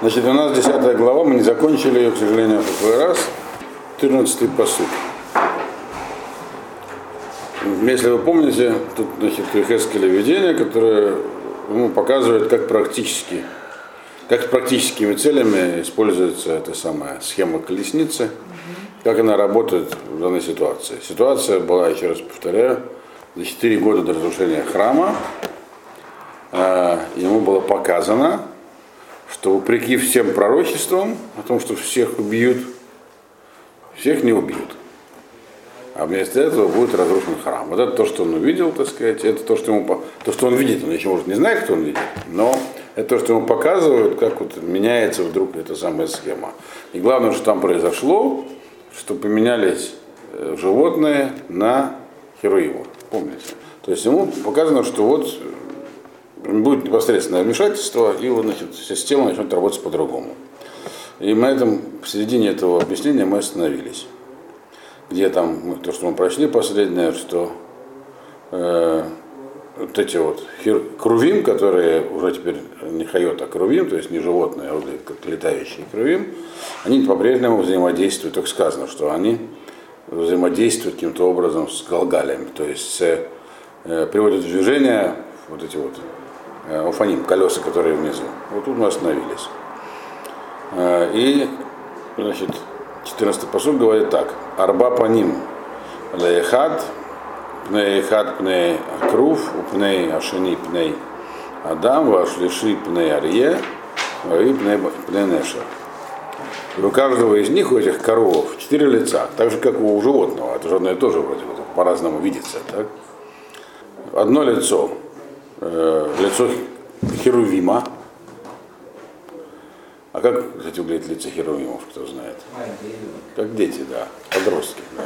Значит, у нас 10 глава, мы не закончили ее, к сожалению, в прошлый раз. 14 посуд. Если вы помните, тут значит, Хескеля видение, которое ему показывает, как практически, как с практическими целями используется эта самая схема колесницы, как она работает в данной ситуации. Ситуация была, еще раз повторяю, за 4 года до разрушения храма. А, ему было показано, что вопреки всем пророчествам о том, что всех убьют, всех не убьют. А вместо этого будет разрушен храм. Вот это то, что он увидел, так сказать, это то, что ему то, что он видит, он еще может не знает, кто он видит, но это то, что ему показывают, как вот меняется вдруг эта самая схема. И главное, что там произошло, что поменялись э, животные на Хероиму. Помните? То есть ему показано, что вот будет непосредственное вмешательство, и вот, значит, система начнет работать по-другому. И на этом, в середине этого объяснения мы остановились. Где там, то, что мы прочли последнее, что э, вот эти вот хир, крувим, которые уже теперь не хайот, а крувим, то есть не животные, а вот как летающие крувим, они по-прежнему взаимодействуют, только сказано, что они взаимодействуют каким-то образом с галгалями, то есть э, приводят в движение вот эти вот уфаним, колеса, которые внизу. Вот тут мы остановились. Э, и, значит, 14 посуд говорит так. Арба по ним леехат, пней хат пней акрув, пней ашени пней адам, вашлиши пней арье, и пней, пней нешер. И у каждого из них, у этих коров, четыре лица, так же, как у животного. Это же одно и то же вроде бы, по-разному видится. Так? Одно лицо, э, лицо Херувима. А как, кстати, выглядит лицо Херувимов, кто знает? Как дети, да, подростки. Да.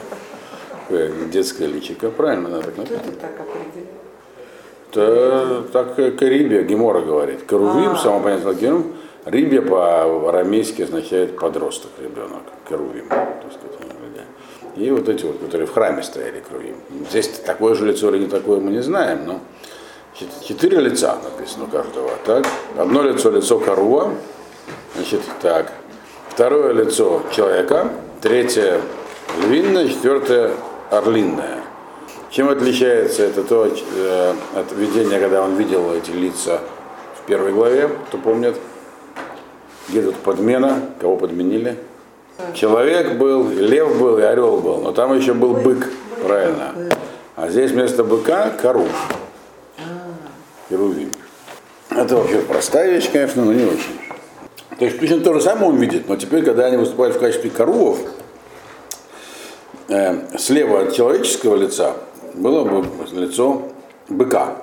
Такое детское личико, правильно, надо так написано. Кто это так определил? Это так Карибия, Гемора говорит. Карувим, А. само понятно, Герум. Рибия по-арамейски означает подросток, ребенок, да. И вот эти вот, которые в храме стояли, керувим. Здесь такое же лицо или не такое, мы не знаем, но четыре лица написано у каждого. Так? Одно лицо лицо корова, значит, так. Второе лицо человека, третье львиное, четвертое орлиное. Чем отличается это то э, от видения, когда он видел эти лица в первой главе, кто помнит? Где тут подмена? Кого подменили? Человек был, и лев был, и орел был, но там еще был бык, правильно. А здесь вместо быка коров. Херувим. Это вообще простая вещь, конечно, но не очень. То есть точно то же самое он видит, но теперь, когда они выступают в качестве коровов, э, слева от человеческого лица было бы лицо быка,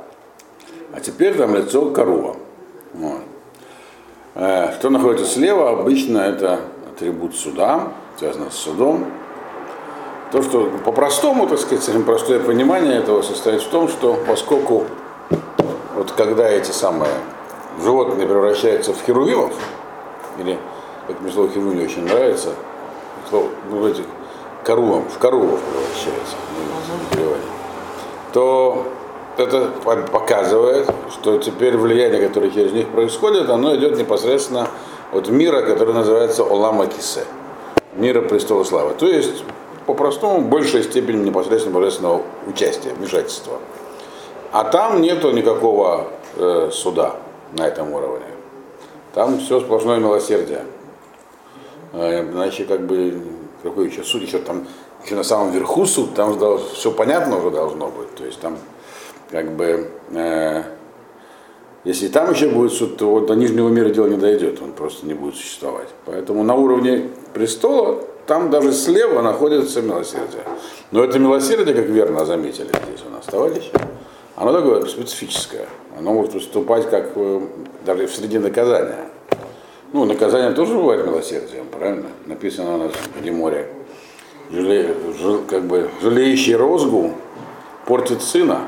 а теперь там лицо корова. Вот. Э, Что находится слева, обычно это атрибут суда, связано с судом. То, что по-простому, так сказать, простое понимание этого состоит в том, что поскольку вот когда эти самые животные превращаются в херувимов, или, как мне слово херувим очень нравится, слово, ну, в этих коровам, в коровов превращаются, ну, то это по- показывает, что теперь влияние, которое через них происходит, оно идет непосредственно от мира, который называется Олама Кисе, мира престола славы. То есть, по-простому, большая степень непосредственно божественного участия, вмешательства. А там нету никакого э, суда на этом уровне. Там все сплошное милосердие. Э, Иначе как бы какой еще суд, еще там еще на самом верху суд, там все понятно уже должно быть. То есть там как бы э, если там еще будет суд, то вот до нижнего мира дело не дойдет, он просто не будет существовать. Поэтому на уровне престола там даже слева находится милосердие. Но это милосердие, как верно заметили здесь у нас товарищи, оно такое специфическое. Оно может выступать как э, даже в среде наказания. Ну, наказание тоже бывает милосердием, правильно? Написано у нас в Геморе. Жале, жал- как бы, жалеющий розгу портит сына.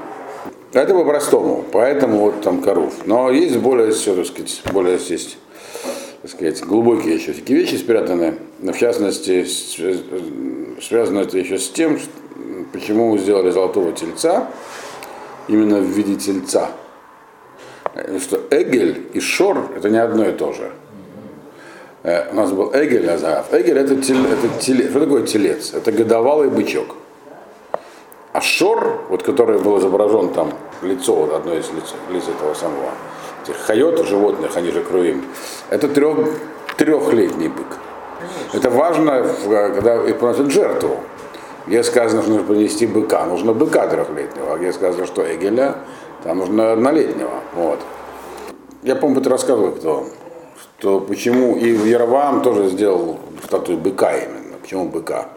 Это по-простому, поэтому вот там коров. Но есть более, все, так сказать, более есть, так сказать, глубокие еще такие вещи спрятаны. Но в частности, с- связано это еще с тем, почему мы сделали золотого тельца, именно в виде тельца. Э, Что Эгель и Шор это не одно и то же. Э, у нас был Эгель Азаав. Эгель это, теле, это теле, что такое телец? Это годовалый бычок. А Шор, вот который был изображен там лицо, вот одно из лиц, лиц этого самого, этих хайот, животных, они же круим, это трех, трехлетний бык. Это важно, когда и приносят жертву. Где сказано, что нужно принести быка, нужно быка трехлетнего, а где сказано, что Эгеля, там нужно однолетнего. Вот. Я, помню, ты рассказывал, кто, что почему и в Яровам тоже сделал статую быка именно. Почему быка?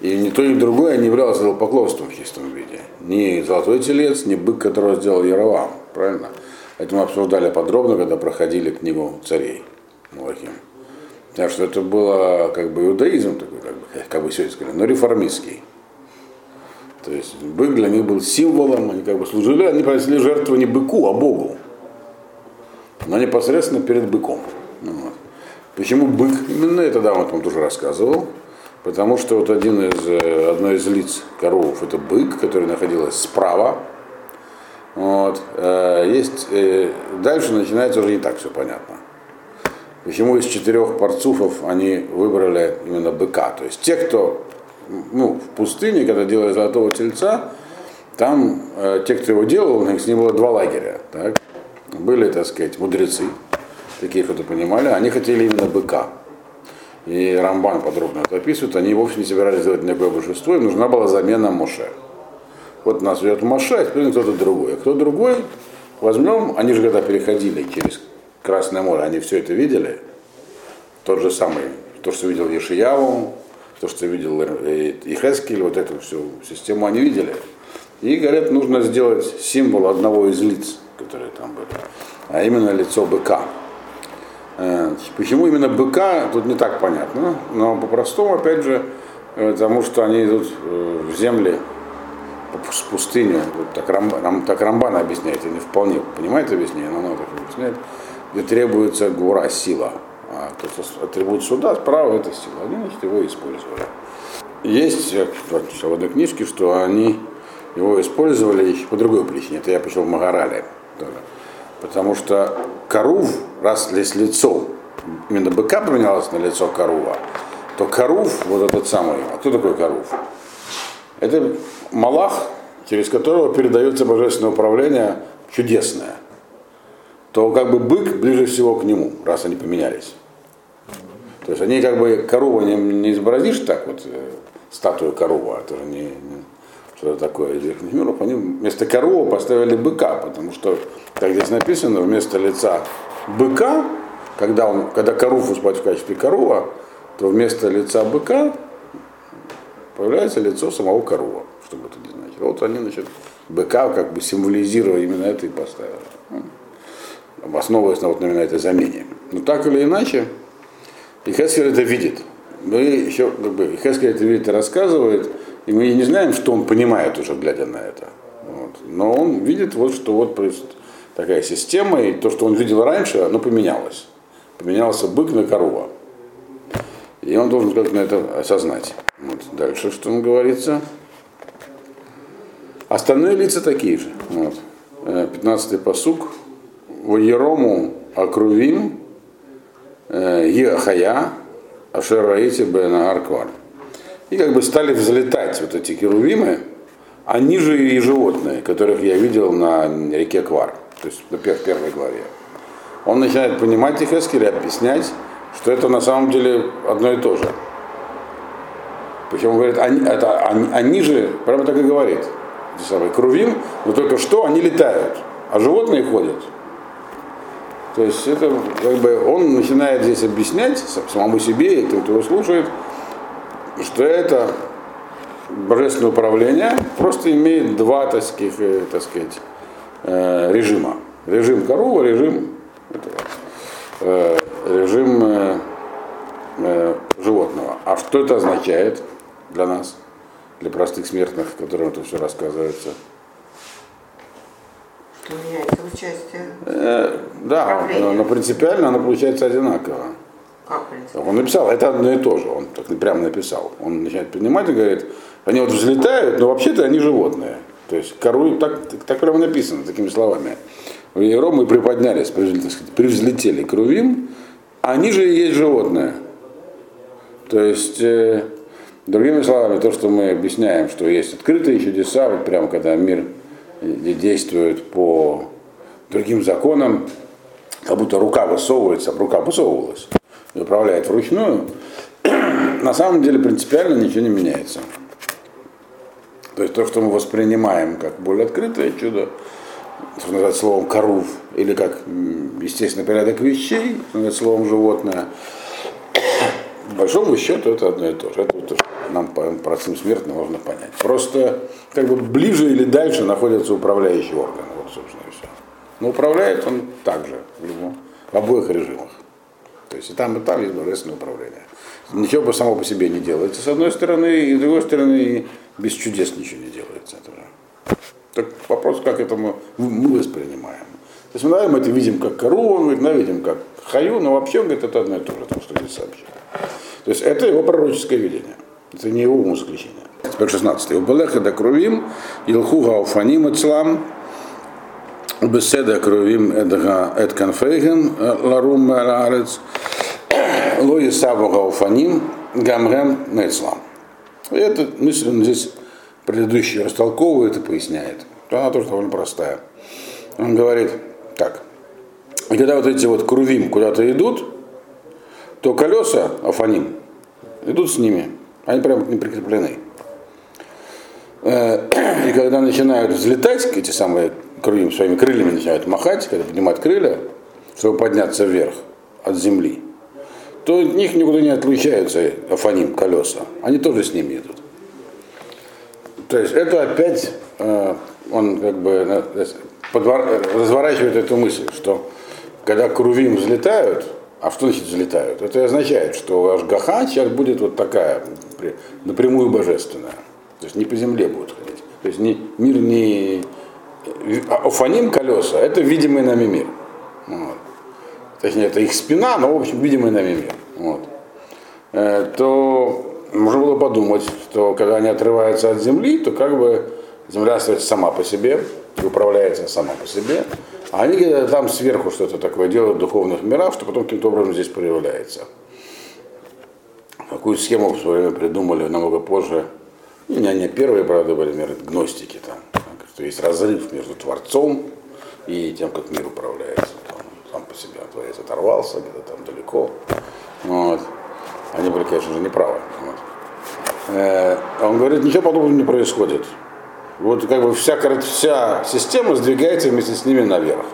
И ни то, ни другое не являлось поклонством в чистом виде. Ни золотой телец, ни бык, которого сделал Яровам. Правильно? Это мы обсуждали подробно, когда проходили книгу царей Малахим. Потому что это было как бы иудаизм такой, как бы, как бы сегодня сказали, но реформистский. То есть бык для них был символом, они как бы служили, они принесли жертву не быку, а Богу. Но непосредственно перед быком. Ну вот. Почему бык? Именно это да, он тоже рассказывал. Потому что вот один из, э, одно из лиц коров это бык, который находилась справа. Вот. Э, есть, э, дальше начинается уже не так все понятно. Почему из четырех парцуфов они выбрали именно быка? То есть те, кто ну, в пустыне, когда делали золотого тельца, там э, те, кто его делал, у них с ним было два лагеря. Так? Были, так сказать, мудрецы, такие, кто понимали, они хотели именно быка. И Рамбан подробно это описывает, они вовсе не собирались делать никакое божество, им нужна была замена Моше. Вот нас идет Моше, а теперь кто-то другой. А кто другой, возьмем, они же когда переходили через Красное море, они все это видели. Тот же самый, то, что видел Ешияву, то, что видел Ихескель, вот эту всю систему они видели. И говорят, нужно сделать символ одного из лиц, которые там были, а именно лицо быка. Э, почему именно быка, тут не так понятно, но по-простому, опять же, потому что они идут э, в земли, с пустыню, вот так, Рамбан, так Рамбан объясняет, я не вполне понимает объяснение, но он так объясняет, где требуется гура, сила. А тот атрибут суда, справа это сила. Они, значит, его использовали. Есть в одной книжке, что они его использовали по другой причине. Это я пришел в Магарале тоже. Потому что корув, раз здесь лицо, именно быка поменялось на лицо корува, то корув, вот этот самый, а кто такой корув? Это Малах, через которого передается божественное управление чудесное то как бы бык ближе всего к нему, раз они поменялись. То есть они как бы корову не, не изобразишь так вот, э, статую коровы, это же не, не что-то такое из верхних миров, они вместо коровы поставили быка, потому что, как здесь написано, вместо лица быка, когда, он, когда корову спать в качестве корова, то вместо лица быка появляется лицо самого корова, чтобы это не значит. Вот они, значит, быка как бы символизируя именно это и поставили основываясь на, вот, именно этой замене. Но так или иначе, Ихескель это видит. Мы еще, как бы, Ихескель это видит и рассказывает, и мы не знаем, что он понимает уже, глядя на это. Вот. Но он видит, вот, что вот такая система, и то, что он видел раньше, оно поменялось. Поменялся бык на корова. И он должен как-то на это осознать. Вот. Дальше что он говорится? Остальные лица такие же. Вот. 15-й э, посук. Ваерому Акрувим Ехая Ашер Раити Бен Арквар. И как бы стали взлетать вот эти керувимы, они же и животные, которых я видел на реке Квар, то есть в первой главе. Он начинает понимать их и объяснять, что это на самом деле одно и то же. Причем он говорит, они, это, они, они же, прямо так и говорит, самый Крувим, но только что они летают, а животные ходят. То есть это как бы он начинает здесь объяснять самому себе и кто его слушает, что это божественное управление просто имеет два, так сказать, э, э, режима. Режим корова, режим, этого, э, режим животного. А что это означает для нас, для простых смертных, которым это все рассказывается? Меняется участие? Э, да, но, но принципиально оно получается одинаково. Как принципиально? Он написал, это одно и то же, он так прямо написал. Он начинает принимать и говорит, они вот взлетают, но вообще-то они животные. То есть кору, так, так прямо написано, такими словами. В Ером мы приподнялись, превзлетели к Рувим, они же и есть животное. То есть, э, другими словами, то, что мы объясняем, что есть открытые чудеса, вот прямо когда мир действует по другим законам, как будто рука высовывается, рука высовывалась управляет вручную, на самом деле принципиально ничего не меняется. То есть то, что мы воспринимаем как более открытое чудо, что называется словом корув, или как естественный порядок вещей, что называется словом животное, большому счету это одно и то же. Это то, что нам простым смертным можно понять. Просто как бы ближе или дальше находятся управляющие органы. Вот, собственно, и все. Но управляет он также в, обоих режимах. То есть и там, и там есть божественное управление. Ничего бы само по себе не делается, с одной стороны, и с другой стороны, без чудес ничего не делается. Это Так вопрос, как это мы, мы воспринимаем. То есть мы, наверное, это видим как корову, мы видим как хаю, но вообще, он говорит, это одно и то же, то, что здесь сообщил. То есть это его пророческое видение. Это не его умозаключение. Теперь 16. Убелеха да кровим, ילכו האופנים אצלם, בשאת הכרובים את כנפיהם, לרום מעל הארץ, לא יסבו האופנים, גם הם מאצלם. И эта мысль он здесь предыдущий растолковывает и поясняет. Она тоже довольно простая. Он говорит так. И когда вот эти вот כרובים куда-то идут, то колеса אופנים идут с ними. Они прямо не прикреплены. Э, и когда начинают взлетать, эти самые крылья, своими крыльями начинают махать, когда поднимают крылья, чтобы подняться вверх от земли, то от них никуда не отличаются афаним, колеса. Они тоже с ними идут. То есть это опять э, он как бы разворачивает эту мысль, что когда крувим взлетают, а что значит взлетают? Это означает, что Ашгаха сейчас будет вот такая, напрямую божественная. То есть не по земле будут ходить. То есть не, мир не... А Офаним колеса, это видимый нами мир. Вот. Точнее, это их спина, но, в общем, видимый нами мир. Вот. Э, то можно было подумать, что когда они отрываются от земли, то как бы земля остается сама по себе, управляется сама по себе, а они там сверху что-то такое делают духовных мирах, что потом каким-то образом здесь проявляется. Какую схему в свое время придумали намного позже. Ну, не они первые, правда, были наверное, гностики там. Что есть разрыв между Творцом и тем, как мир управляется. Там, сам по себе Творец оторвался где-то там далеко. Вот. Они были, конечно же, неправы. Вот. Э, он говорит, ничего подобного не происходит. Вот как бы вся, вся система сдвигается вместе с ними наверх.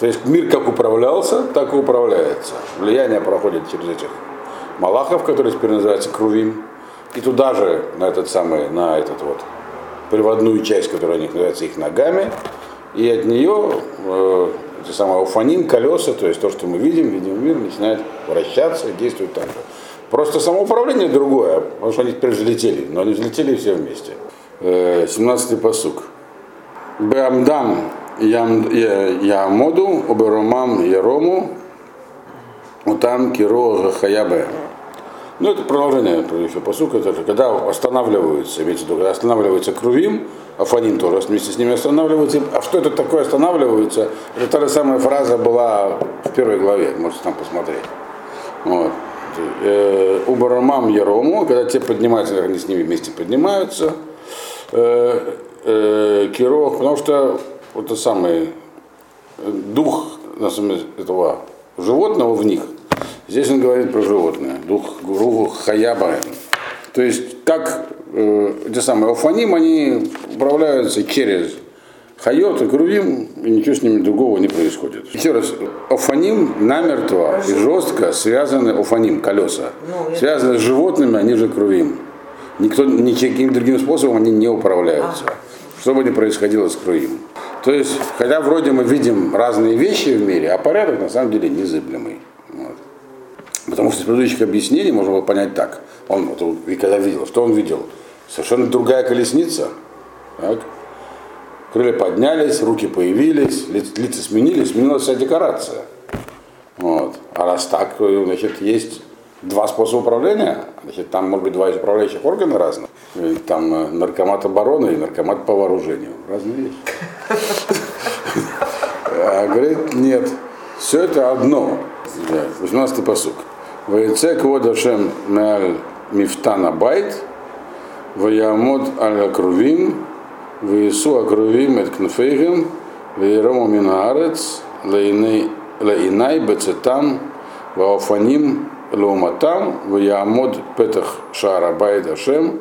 То есть мир как управлялся, так и управляется. Влияние проходит через этих малахов, которые теперь называются Крувим, и туда же, на этот самый, на этот вот приводную часть, которая у них называется их ногами, и от нее э, эти самые уфаним, колеса, то есть то, что мы видим, видим мир, начинает вращаться и действует так же. Просто самоуправление другое, потому что они теперь взлетели, но они взлетели все вместе. 17-й посук. Беамдам Ямоду, Оберомам Ярому, Утам Киро Хаябе. Ну, это продолжение предыдущего посука, это когда останавливаются, имеется в виду, когда останавливается Крувим, Афаним тоже вместе с ними останавливается. А что это такое останавливается? Это та же самая фраза была в первой главе, можете там посмотреть. Вот. Э, Убарамам Ярому, когда те поднимаются, они с ними вместе поднимаются, э, э, Киров, потому что вот это самый дух этого животного в них. Здесь он говорит про животное, дух гуру хаяба. То есть как э, те самые офаним, они управляются через хайот и крувим, и ничего с ними другого не происходит. Еще раз, офаним намертво и жестко связаны, офаним, колеса, ну, связаны с животными, они же крувим. Никто, никаким другим способом они не управляются. Что бы ни происходило с Круим. То есть, хотя вроде мы видим разные вещи в мире, а порядок на самом деле незыблемый. Вот. Потому что из предыдущих объяснений можно было понять так. Он, вот, когда видел, что он видел? Совершенно другая колесница. Так? Крылья поднялись, руки появились, лица сменились, сменилась вся декорация. Вот. А раз так, значит, есть два способа управления, значит, там может быть два управляющих органа разных. Там э, наркомат обороны и наркомат по вооружению. Разные вещи. А говорит, нет, все это одно. Да, 18 посук. Ваице квод Ашем меаль мифтана байт, ваямод аль акрувим, ваису акрувим эт кнфейгем, ваирому минаарец, лаинай бецетам, ваофаним лауматам, ваямод петах шара байт Ашем,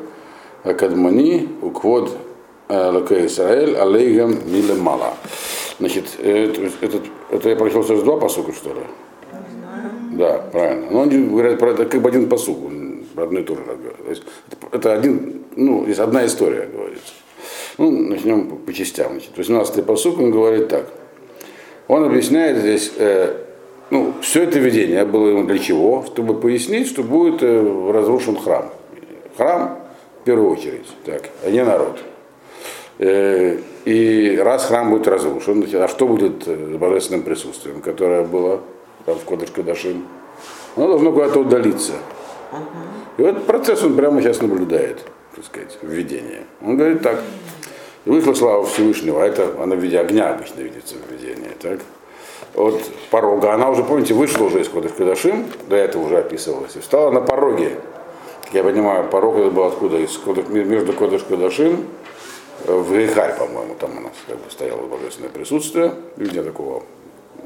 акадмани, уквод Лака Исраэль, алейгам миле мала. Значит, это, это, это я прочел сразу два посука, что ли? Да, правильно. Но они говорят про это как бы один посук, про одно и то же То есть, это один, ну, есть одна история, говорится. Ну, начнем по, частям. Значит, 18-й посук, он говорит так. Он объясняет здесь, э, все это видение было ему для чего? Чтобы пояснить, что будет э, разрушен храм. Храм в первую очередь, так, а не народ. Э, и раз храм будет разрушен, а что будет с божественным присутствием, которое было там в Кодыш Кадашим? Оно должно куда-то удалиться. И вот процесс он прямо сейчас наблюдает, так сказать, введение. Он говорит так, вышла слава Всевышнего, а это она в виде огня обычно видится в видении, так? От порога, она уже, помните, вышла уже из Кодыш Кадашим, до этого уже описывалась, и встала на пороге. Я понимаю, порог это был откуда? Из Кодыш, между Кодыш Кадашим в Рейхаль, по-моему, там у нас как бы стояло божественное присутствие, или такого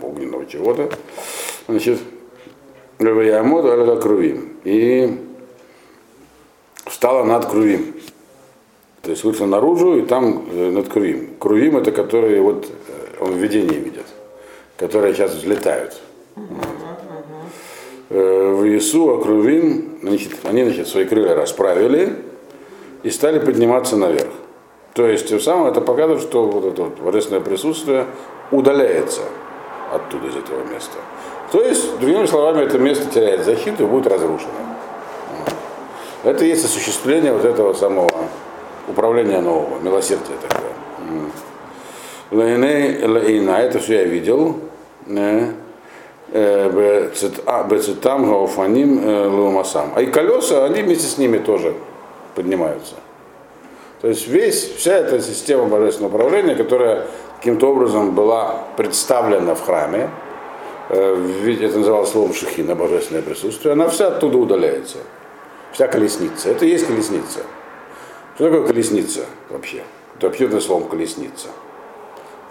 огненного чего-то. Значит, Равиамод Аля Крувим. И встала над Крувим. То есть вышла наружу и там э, над Крувим. Крувим это которые вот э, он в видении видит, которые сейчас взлетают. Э, в Иису, а Крувим, значит, они значит, свои крылья расправили и стали подниматься наверх. То есть тем самым это показывает, что вот это вот божественное присутствие удаляется оттуда, из этого места. То есть, другими словами, это место теряет защиту и будет разрушено. Это и есть осуществление вот этого самого управления нового, милосердия такое. Лейна, это все я видел. Бецитам, Гауфаним, Лумасам. А и колеса, они вместе с ними тоже поднимаются. То есть весь, вся эта система божественного управления, которая каким-то образом была представлена в храме, э, это называлось словом шахина, божественное присутствие, она вся оттуда удаляется. Вся колесница. Это и есть колесница. Что такое колесница вообще? Это вообще словом колесница.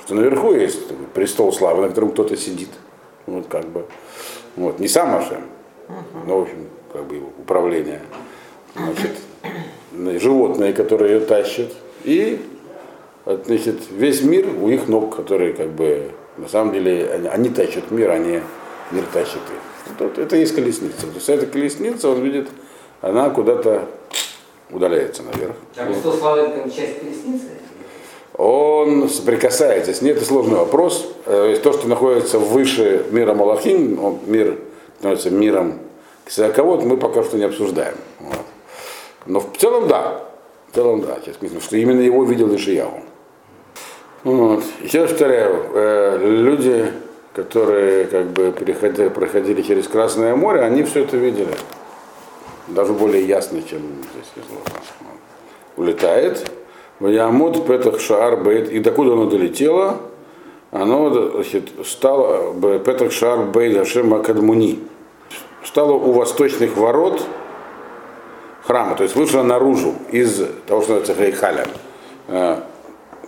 Что наверху есть престол славы, на котором кто-то сидит. Вот как бы. Вот. Не сам Ашем, но в общем, как бы его управление. Значит, животные, которые ее тащат, и значит, весь мир у их ног, которые как бы на самом деле они, они тащат мир, они мир тащит их. Это, это есть колесница. То есть эта колесница, он видит, она куда-то удаляется наверх. А престол славы это часть колесницы? Он соприкасается ней, это сложный вопрос. Э, то, что находится выше мира Малахим, мир становится миром кого мы пока что не обсуждаем. Вот. Но в целом да. В целом да. Сейчас сказано, что именно его видел Ишияву. Вот. Еще раз повторяю, э, люди, которые как бы переходили, проходили через Красное море, они все это видели. Даже более ясно, чем здесь изложено. Улетает. Ваямуд Петах Шаар Бейт. И докуда оно долетело? Оно стало Петах Шаар Бейт Ашем Акадмуни. Стало у восточных ворот храма, то есть вышла наружу из того, что называется Хейхалем. Э,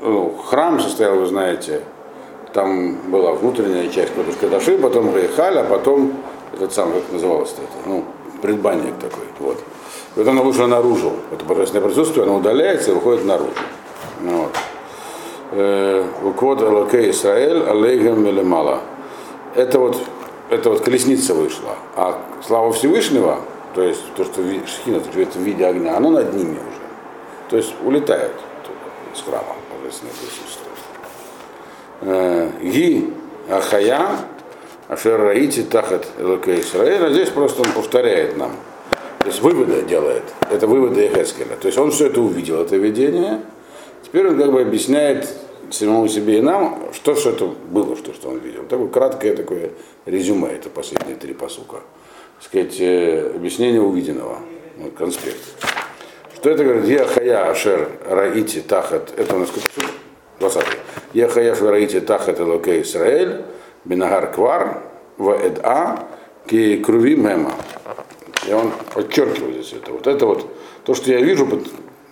ну, храм состоял, вы знаете, там была внутренняя часть Кадаши, потом Хейхаль, а потом этот самый, как называлось это, ну, предбанник такой. Вот. И вот она вышла наружу. Это божественное присутствие, оно удаляется и выходит наружу. Вот. Э, Уквод Алакей Исраэль. Это вот, это вот колесница вышла. А слава Всевышнего, то есть то, что шхина живет в виде огня, оно над ними уже. То есть улетает из храма божественное присутствие. Ги Ахая, Ашер Раити Тахат Элоке Исраэль, а здесь просто он повторяет нам. То есть выводы делает. Это выводы Ехескеля. То есть он все это увидел, это видение. Теперь он как бы объясняет самому себе и нам, что все это было, что, что он видел. Такое краткое такое резюме, это последние три посука сказать, э, объяснение увиденного, вот, конспект. Что это говорит? Я хая ашер раити тахат, это у нас 20 Я хая ашер раити тахат элоке Исраэль, бинагар квар, в эда ки круви мема. И он подчеркивает здесь это. Вот это вот, то, что я вижу,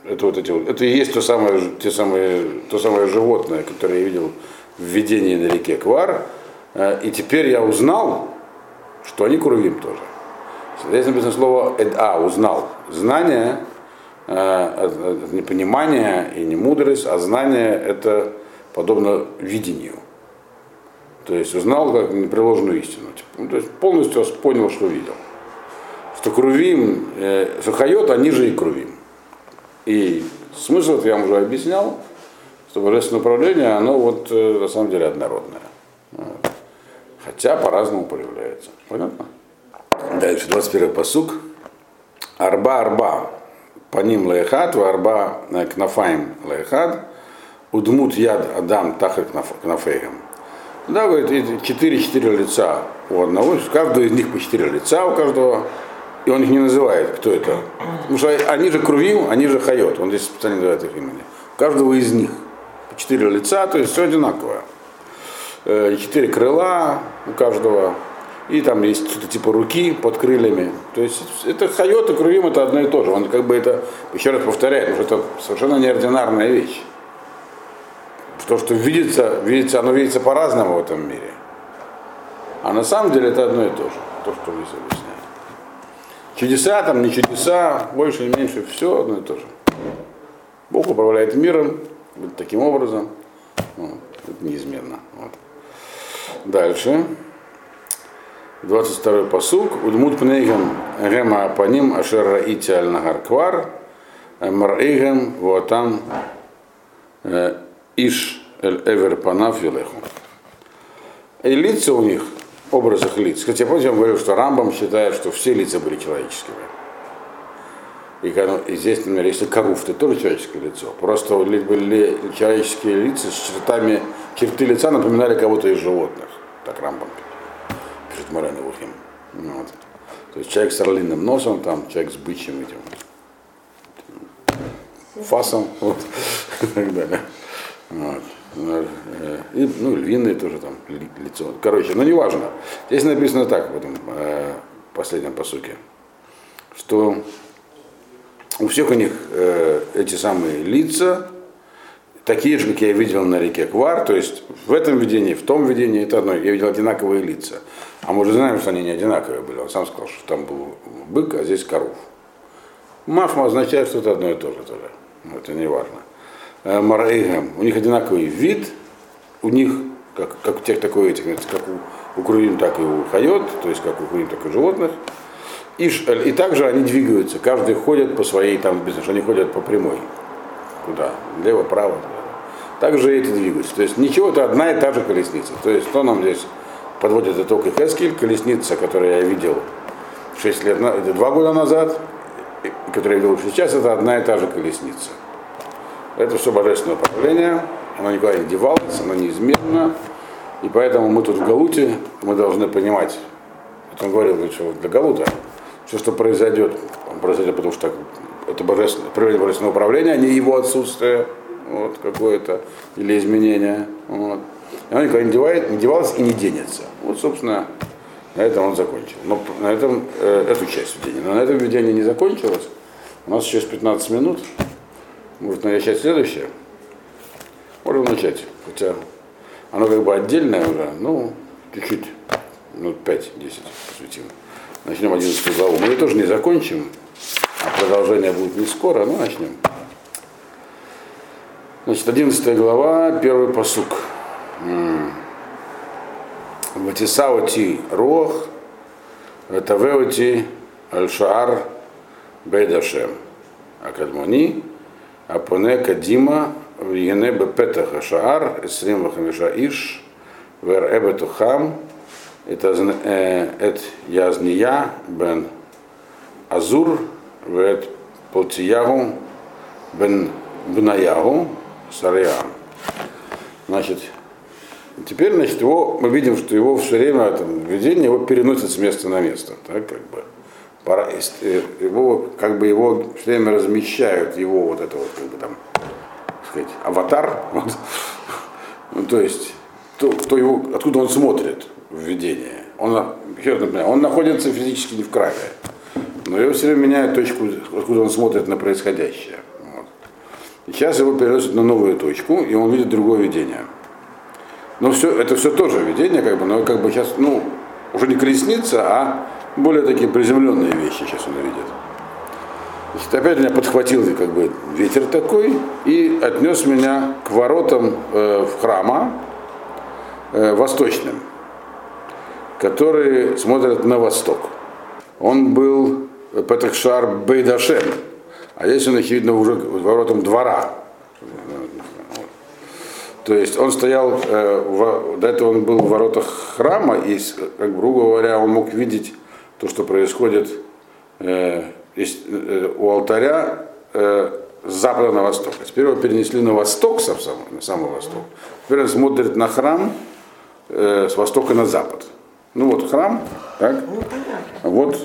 это вот эти вот, это и есть то самое, те самые, то самое животное, которое я видел в видении на реке Квар. Э, и теперь я узнал, что они курвим тоже. Здесь написано слово эда, узнал. Знание, э, не понимание и не мудрость, а знание это подобно видению. То есть узнал как непреложную истину. Ну, то есть полностью понял, что видел. Что крувим, э, сухойот, они же и крувим. И смысл я вам уже объяснял, что божественное управление, оно вот э, на самом деле однородное. Вот. Хотя по-разному проявляется. Понятно? Дальше, 21 посук. Арба арба. По ним лаехат, арба э, кнафаем лаехат. Удмут яд адам тахар кнафеем. Да, говорит, четыре-четыре лица у одного, у каждого из них по четыре лица у каждого, и он их не называет, кто это. Потому что они же Крувим, они же Хайот, он здесь специально называет их имени. Каждого из них четыре лица, то есть все одинаковое. Э, четыре крыла у каждого, и там есть что-то типа руки под крыльями. То есть это Хайот и Крувим это одно и то же. Он как бы это, еще раз повторяет, потому что это совершенно неординарная вещь то, что видится, видится, оно видится по-разному в этом мире. А на самом деле это одно и то же, то, что объясняет. Чудеса, там не чудеса, больше или меньше, все одно и то же. Бог управляет миром вот таким образом. Вот, это неизменно. Вот. Дальше. 22-й посук. Удмут пнейгам гема апаним ашер раити аль нагар квар. Мар'игам вуатам э, Иш эль эвер панав елеху. И лица у них, образ их лиц. Хотя я помню, я говорил, что Рамбам считает, что все лица были человеческими. И, и здесь, например, если Каруф, это тоже человеческое лицо. Просто были человеческие лица с чертами, черты лица напоминали кого-то из животных. Так Рамбам пишет Марен Вухим. Вот. То есть человек с орлиным носом, там, человек с бычьим этим фасом, вот, и так далее. Вот. И, ну, львиное тоже там лицо. Короче, ну неважно. Здесь написано так в этом э, последнем посуке, что у всех у них э, эти самые лица такие же, как я видел на реке Квар, то есть в этом видении, в том видении это одно, я видел одинаковые лица. А мы же знаем, что они не одинаковые были. Он сам сказал, что там был бык, а здесь коров. Мафма означает, что это одно и то же тоже. Это не важно. Э, Мараигам, у них одинаковый вид, у них, как, как у тех такой этих, как у, у Крувим, так и у Хайот, то есть как у Крувим, так и у животных. И, и также они двигаются, каждый ходит по своей там бизнес, они ходят по прямой. Куда? Лево, право. Также эти двигаются. То есть ничего, это одна и та же колесница. То есть что нам здесь подводит итог и Хескель, колесница, которую я видел 6 лет, 2 года назад, которую я видел сейчас, это одна и та же колесница. Это все божественное управление, оно никуда не девалось, оно неизменно. И поэтому мы тут в Галуте, мы должны понимать, вот он говорил, что для Галута, все, что произойдет, произойдет, потому что это божественное, проявление божественного управления, а не его отсутствие вот, какое-то или изменение. Вот. И оно никуда не, девает, не девалось и не денется. Вот, собственно, на этом он закончил. Но на этом, э, эту часть введения. Но на этом введение не закончилось. У нас еще 15 минут. Может начать следующее? Можем начать. Хотя оно как бы отдельное уже, ну, чуть-чуть, минут 5-10 посвятим. Начнем 11 главу. Мы ее тоже не закончим, а продолжение будет не скоро, но начнем. Значит, 11 глава, первый посук. Ватисаути рох, Ветавеути Аль-Шаар Бейдашем. Акадмони, Апоне Кадима, Вене Бепетах Шаар, Эсрим Вахамиша Иш, Вер Эбетухам, Эт Язния Бен Азур, Вет Полтиягу Бен Бнаягу, Сарьям. Значит, теперь, значит, его, мы видим, что его все время, там, видение его переносит с места на место. Так, как бы его, как бы его все время размещают, его вот это вот, как бы там, так сказать, аватар, вот, ну, то есть, то, кто его, откуда он смотрит в видение. Он, он находится физически не в крае, но его все время меняет точку, откуда он смотрит на происходящее. Вот. И сейчас его переносят на новую точку, и он видит другое видение. Но все, это все тоже видение, как бы, но как бы сейчас, ну, уже не колесница, а более такие приземленные вещи сейчас он видит. Значит, опять меня подхватил как бы ветер такой и отнес меня к воротам э, в храма э, восточным, которые смотрят на восток. Он был Петахшар Бейдашем, а здесь он, очевидно, уже воротам двора. То есть он стоял, э, в, до этого он был в воротах храма, и, как грубо говоря, он мог видеть то, что происходит э, э, у алтаря э, с запада на восток. Теперь его перенесли на восток, сам, на самый восток. Теперь он смотрит на храм э, с востока на запад. Ну вот храм, так? Ну. Вот,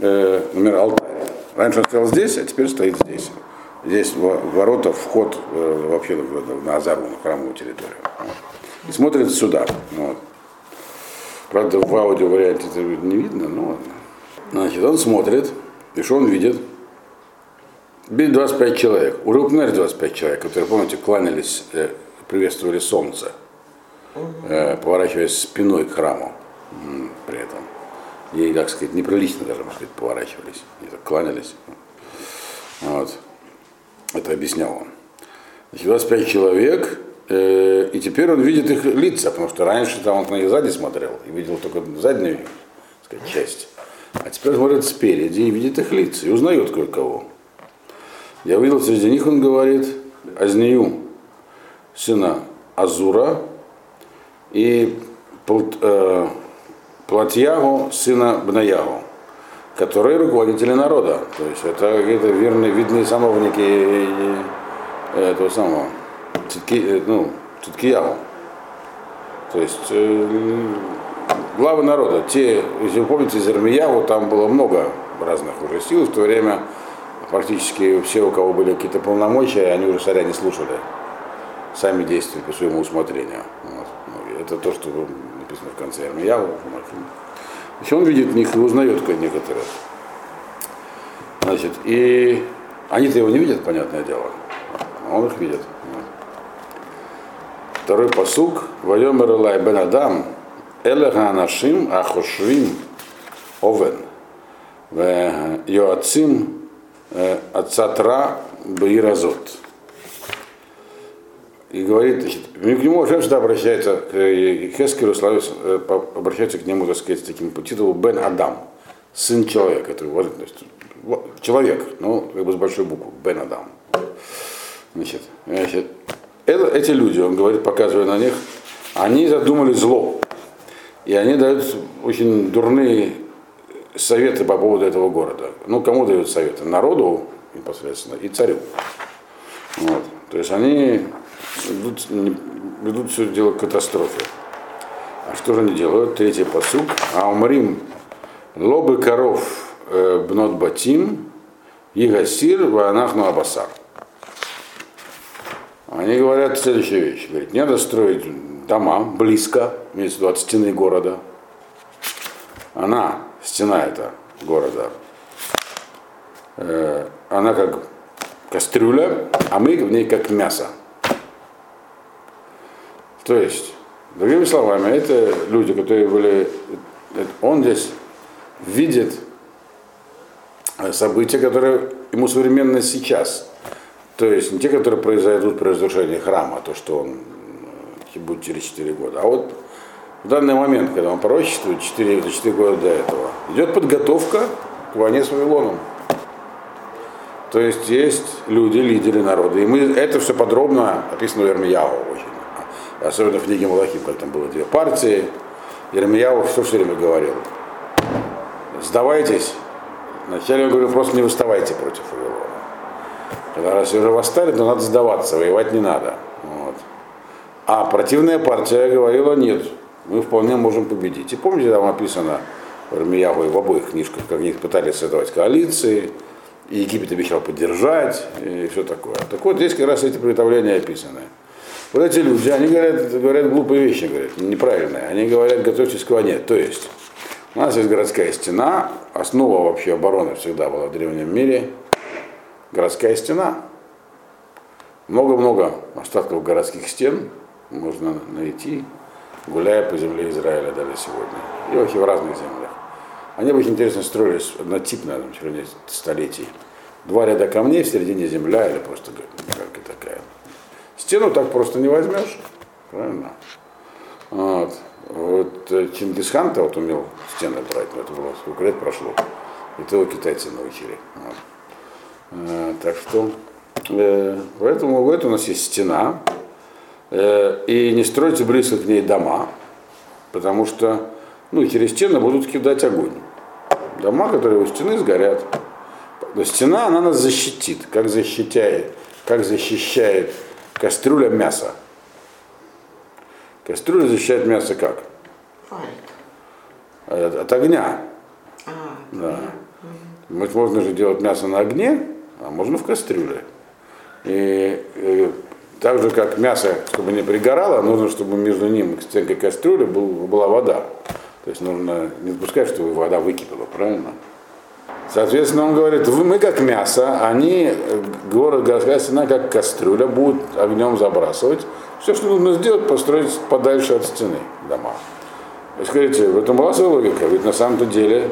э, например, алтарь. Раньше он стоял здесь, а теперь стоит здесь. Здесь ворота, вход э, вообще на Азару, на храмовую территорию. И смотрит сюда. Вот. Правда, в аудио варианте это не видно, но ладно. Значит, он смотрит, и что он видит? Видит 25 человек. Уже упоминали 25 человек, которые, помните, кланялись, э, приветствовали солнце, э, поворачиваясь спиной к храму при этом. И, как сказать, неприлично даже, может сказать, поворачивались. И так кланялись. Вот. Это объяснял он. Значит, 25 человек, и теперь он видит их лица, потому что раньше там он на них сзади смотрел и видел только заднюю сказать, часть. А теперь смотрит спереди и видит их лица и узнает кое-кого. Я увидел среди них, он говорит, Азнию, сына Азура, и э, Платьягу, сына Бнаягу которые руководители народа. То есть это какие-то верные, видные самовники этого самого Цитки, ну, Циткиягу. То есть э, главы народа. Те, если вы помните, из Ирмиягу там было много разных уже сил. В то время практически все, у кого были какие-то полномочия, они уже царя не слушали. Сами действовали по своему усмотрению. Вот. Ну, это то, что написано в конце Ирмиягу. Значит, он видит них и узнает некоторых. Значит, и они-то его не видят, понятное дело. А он их видит. Второй посук. Вайомер Элай бен Адам, Элеха Анашим Ахошвим Овен. Йоацим Ацатра Баиразот. И говорит, к нему Ашем всегда обращается, к Хескеру э, обращается к нему, так сказать, с таким по титулу Бен Адам, сын человека, это человек, но как бы с большой буквы, Бен Адам. Значит, значит, эти люди, он говорит, показывая на них, они задумали зло. И они дают очень дурные советы по поводу этого города. Ну, кому дают советы? Народу непосредственно и царю. Вот. То есть они ведут, ведут все дело к катастрофе. А что же они делают? Третий посук. А умрим лобы коров э, бнот батим, игасир ванахну абасар. Они говорят следующую вещь. Не надо строить дома близко, виду от стены города. Она, стена эта города, э, она как кастрюля, а мы в ней как мясо. То есть, другими словами, это люди, которые были, он здесь видит события, которые ему современно сейчас. То есть не те, которые произойдут при разрушении храма, то, что он будет через 4 года. А вот в данный момент, когда он пророчествует 4, 4 года до этого, идет подготовка к войне с Вавилоном. То есть есть люди, лидеры народа. И мы это все подробно описано в Ермияу очень особенно в книге Малахим, как там было две партии, Ермияу все все время говорил, сдавайтесь. Вначале он говорил, просто не выставайте против Вавилона. Когда раз уже восстали, то надо сдаваться, воевать не надо. Вот. А противная партия говорила, нет, мы вполне можем победить. И помните, там написано в Армиягу и в обоих книжках, как они пытались создавать коалиции, и Египет обещал поддержать, и все такое. Так вот, здесь как раз эти приготовления описаны. Вот эти люди, они говорят, говорят глупые вещи, говорят, неправильные. Они говорят, готовьтесь к войне. То есть, У нас есть городская стена, основа вообще обороны всегда была в древнем мире. Городская стена. Много-много остатков городских стен можно найти, гуляя по земле Израиля даже сегодня. И вообще в разных землях. Они очень интересно строились однотипно в течение столетий. Два ряда камней, в середине земля или просто как такая. Стену так просто не возьмешь, правильно? Вот. Вот э, Чингисхан-то вот умел стены брать, но это было сколько лет прошло. Это его китайцы научили. Вот. Э, так что э, поэтому вот у нас есть стена. Э, и не стройте близко к ней дома, потому что ну, через стены будут кидать огонь. Дома, которые у стены, сгорят. Но стена, она нас защитит, как защищает, как защищает кастрюля мяса. Кастрюля защищает мясо как? От, от огня. А, Да. Вот можно же делать мясо на огне, а можно в кастрюле. И, э, так же, как мясо, чтобы не пригорало, нужно, чтобы между ним и стенкой кастрюли был, была вода. То есть нужно не допускать, чтобы вода выкипела, правильно? Соответственно, он говорит, мы как мясо, они, э, город, городская стена, как кастрюля, будут огнем забрасывать. Все, что нужно сделать, построить подальше от стены дома. Вы скажите, в этом была своя логика, ведь на самом-то деле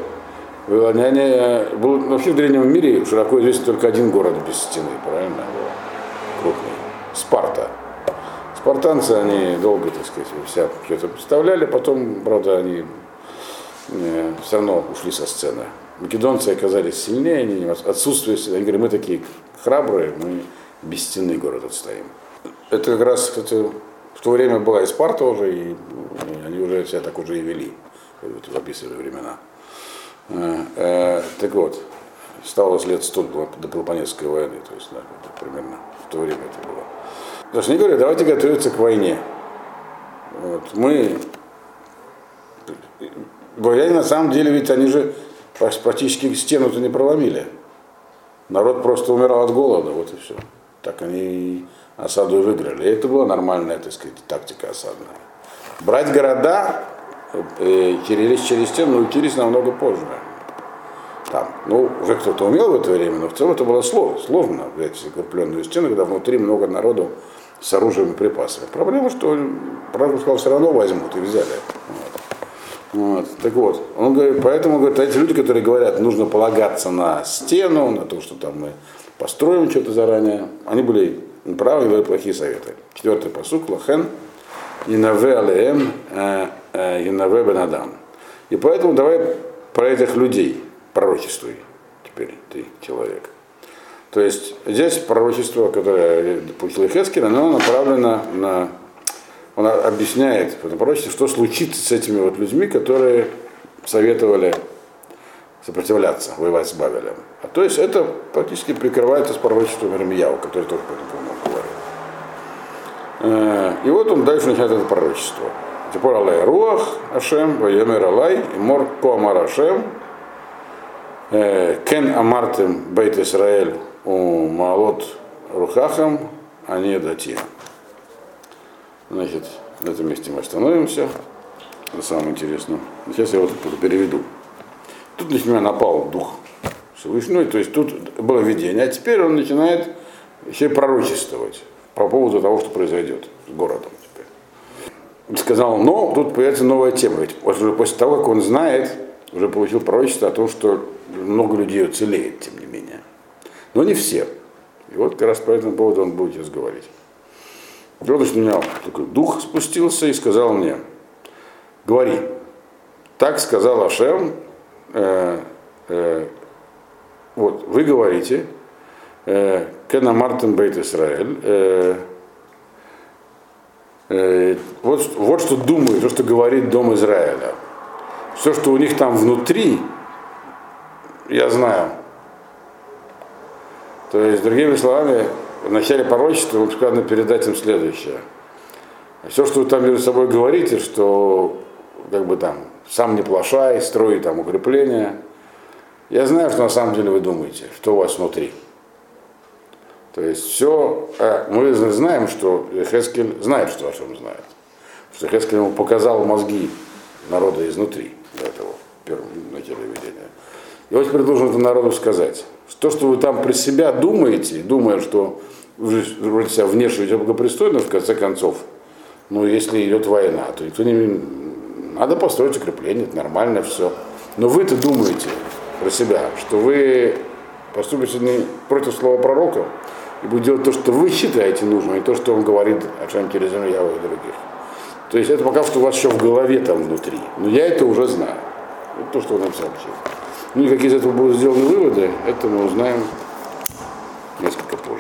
Вавилоняне, был, вообще в древнем мире широко известен только один город без стены, правильно? Крупный. Спарта. Спартанцы, они долго, так сказать, вся что-то представляли, потом, правда, они э, все равно ушли со сцены. Македонцы оказались сильнее, они отсутствие, они говорят, мы такие храбрые, мы без стены город отстоим. Это как раз, кстати, в то время была и Спарта уже, и, они уже себя так уже и вели, вот, в описывали времена. Э, так вот, стало лет 100 до, Пелопонесской войны, то есть да, примерно в то время это было. Потому что они говорят, давайте готовиться к войне. Вот, мы, бояре на самом деле, ведь они же практически стену-то не проломили. Народ просто умирал от голода, вот и все. Так они осаду и выиграли. И это была нормальная, так сказать, тактика осадная. Брать города э, через, через стену научились намного позже. Там. Ну, уже кто-то умел в это время, но в целом это было сложно, сложно взять укрепленную стену, когда внутри много народу с оружием и припасами. Проблема, что правда сказал, все равно возьмут и взяли. Вот. Вот. Так вот, он говорит, поэтому говорит, эти люди, которые говорят, нужно полагаться на стену, на то, что там мы построим что-то заранее, они были неправы и плохие советы. Четвертый посук, Лахен, Инаве Алеем, Инаве Бенадам. И поэтому давай про этих людей пророчествуй теперь ты человек. То есть здесь пророчество, которое получил Хескель, оно направлено на он объясняет в этом что случится с этими вот людьми, которые советовали сопротивляться, воевать с Бавелем. А то есть это практически прикрывается с пророчеством Ирмияу, который тоже по этому говорит. И вот он дальше начинает это пророчество. Теперь Аллай Руах Ашем, Ваемер Алай, Мор Коамар Ашем, Кен Амартем Бейт Исраэль у Маалот Рухахам, они датия. Значит, на этом месте мы остановимся. Это самое интересное. Сейчас я вот переведу. Тут на меня напал дух Всевышний, то есть тут было видение, а теперь он начинает еще пророчествовать по поводу того, что произойдет с городом. Сказал, но тут появится новая тема. Ведь уже после того, как он знает, уже получил пророчество о том, что много людей уцелеет, тем не менее. Но не все. И вот как раз по этому поводу он будет говорить. И вот у меня такой дух спустился и сказал мне, говори, так сказал Ашем, э, э, вот, вы говорите, э, Кена Мартин Бейт Исраэль, э, вот, вот что думает, то, что говорит Дом Израиля. Все, что у них там внутри, я знаю. То есть, другими словами, в начале пророчества вам сказано передать им следующее. Все, что вы там между собой говорите, что как бы там сам не плашай, строй там укрепления. Я знаю, что на самом деле вы думаете, что у вас внутри. То есть все, мы знаем, что Хескель знает, что о чем знает. Что Хескель ему показал мозги народа изнутри до этого. в первом начале видения. И вот теперь должен это народу сказать. То, что вы там про себя думаете, думая, что вы вроде себя внешиваете благопристойно, в конце концов, ну, если идет война, то никто не... Надо построить укрепление, это нормально все. Но вы-то думаете про себя, что вы поступите против слова пророка и будете делать то, что вы считаете нужным, а не то, что он говорит о Шанке Резамьява и других. То есть это пока что у вас еще в голове там внутри. Но я это уже знаю. Это то, что он нам сообщил. Ну и какие из этого будут сделаны выводы, это мы узнаем